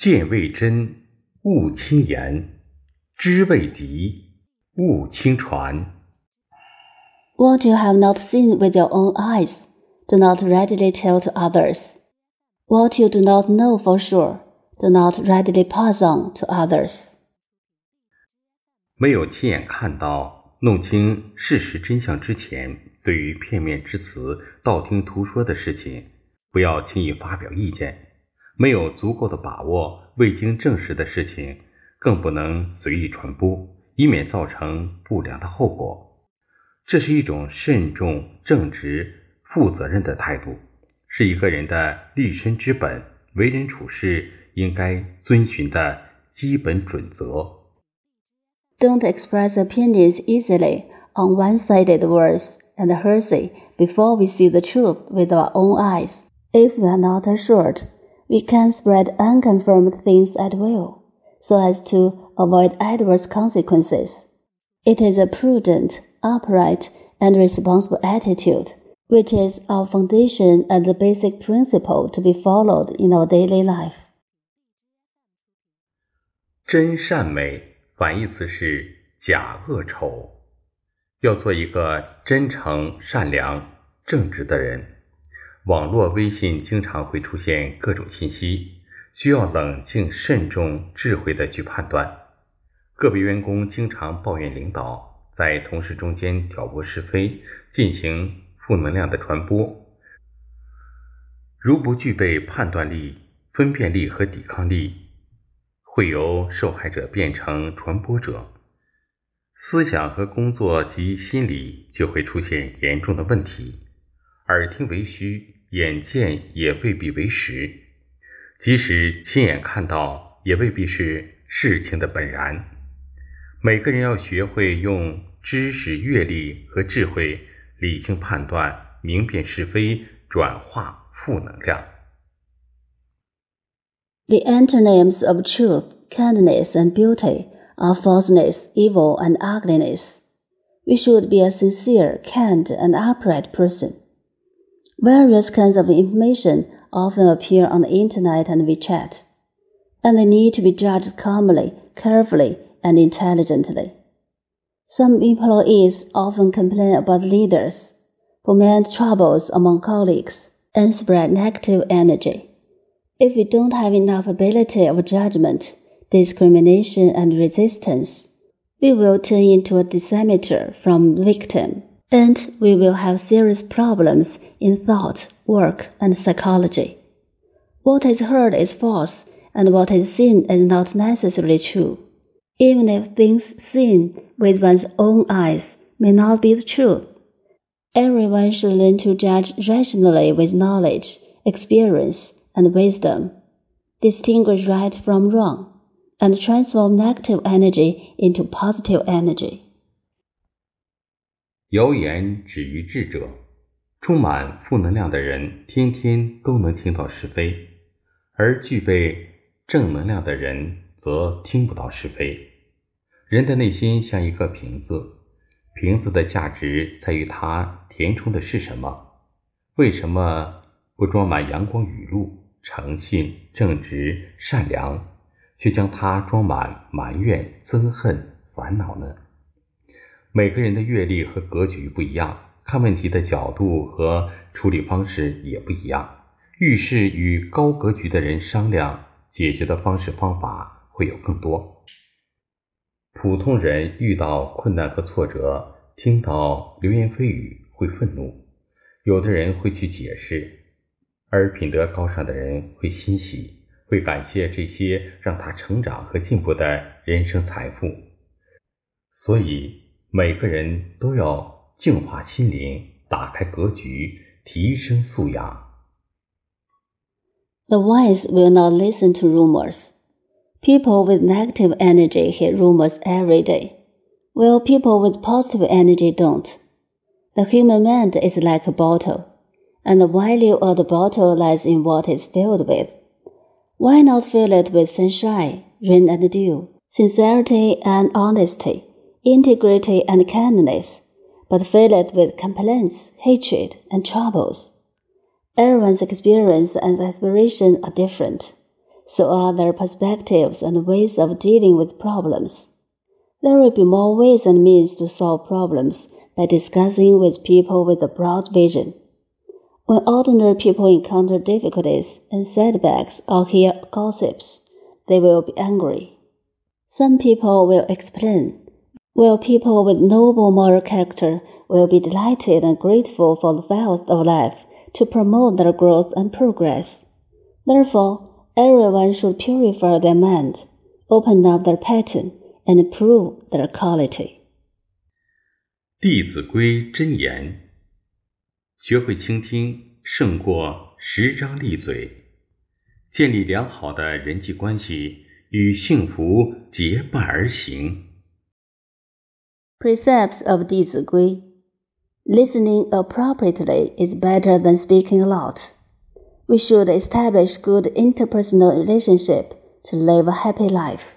见未真，勿轻言；知未敌，勿轻传。What you have not seen with your own eyes, do not readily tell to others. What you do not know for sure, do not readily pass on to others. 没有亲眼看到、弄清事实真相之前，对于片面之词、道听途说的事情，不要轻易发表意见。没有足够的把握、未经证实的事情，更不能随意传播，以免造成不良的后果。这是一种慎重、正直、负责任的态度，是一个人的立身之本、为人处事应该遵循的基本准则。Don't express opinions easily on one-sided words and hearsay before we see the truth with our own eyes. If we are not assured, we can spread unconfirmed things at will, so as to avoid adverse consequences. It is a prudent upright, and responsible attitude, which is our foundation and the basic principle to be followed in our daily life. 真善美反义词是假恶丑。要做一个真诚、善良、正直的人。 网络微信经常会出现各种信息，需要冷静、慎重、智慧的去判断。个别员工经常抱怨领导。在同事中间挑拨是非，进行负能量的传播。如不具备判断力、分辨力和抵抗力，会由受害者变成传播者，思想和工作及心理就会出现严重的问题。耳听为虚，眼见也未必为实，即使亲眼看到，也未必是事情的本然。每个人要学会用。知识、阅历和智慧，理性判断，明辨是非，转化负能量。The antonyms of truth, kindness, and beauty are falseness, evil, and ugliness. We should be a sincere, kind, and upright person. Various kinds of information often appear on the internet and WeChat, and they need to be judged calmly, carefully, and intelligently. Some employees often complain about leaders, foment troubles among colleagues, and spread negative energy. If we don't have enough ability of judgment, discrimination, and resistance, we will turn into a disseminator from victim, and we will have serious problems in thought, work, and psychology. What is heard is false, and what is seen is not necessarily true even if things seen with one's own eyes may not be the truth. Everyone should learn to judge rationally with knowledge, experience, and wisdom, distinguish right from wrong, and transform negative energy into positive energy. 谣言止于智者，充满负能量的人天天都能听到是非，而具备正能量的人则听不到是非。人的内心像一个瓶子，瓶子的价值在于它填充的是什么。为什么不装满阳光雨露、诚信、正直、善良，却将它装满埋怨、憎恨、烦恼呢？每个人的阅历和格局不一样，看问题的角度和处理方式也不一样。遇事与高格局的人商量，解决的方式方法会有更多。普通人遇到困难和挫折，听到流言蜚语会愤怒；有的人会去解释，而品德高尚的人会欣喜，会感谢这些让他成长和进步的人生财富。所以，每个人都要净化心灵，打开格局，提升素养。The wise will not listen to rumors. People with negative energy hear rumors every day, while people with positive energy don't. The human mind is like a bottle, and the value of the bottle lies in what it's filled with. Why not fill it with sunshine, rain and dew, sincerity and honesty, Integrity and kindness, but fill it with complaints, hatred, and troubles? Everyone's experience and aspiration are different. So are their perspectives and ways of dealing with problems. There will be more ways and means to solve problems by discussing with people with a broad vision. When ordinary people encounter difficulties and setbacks or hear gossips, they will be angry. Some people will explain, while people with noble moral character will be delighted and grateful for the wealth of life to promote their growth and progress. Therefore, everyone should purify their mind, open up their pattern, and improve their quality. 弟子规真言：学会倾听，胜过十张利嘴。建立良好的人际关系，与幸福结伴而行。 Precepts of Dizi Gui. Listening appropriately is better than speaking a lot. We should establish good interpersonal relationship to live a happy life.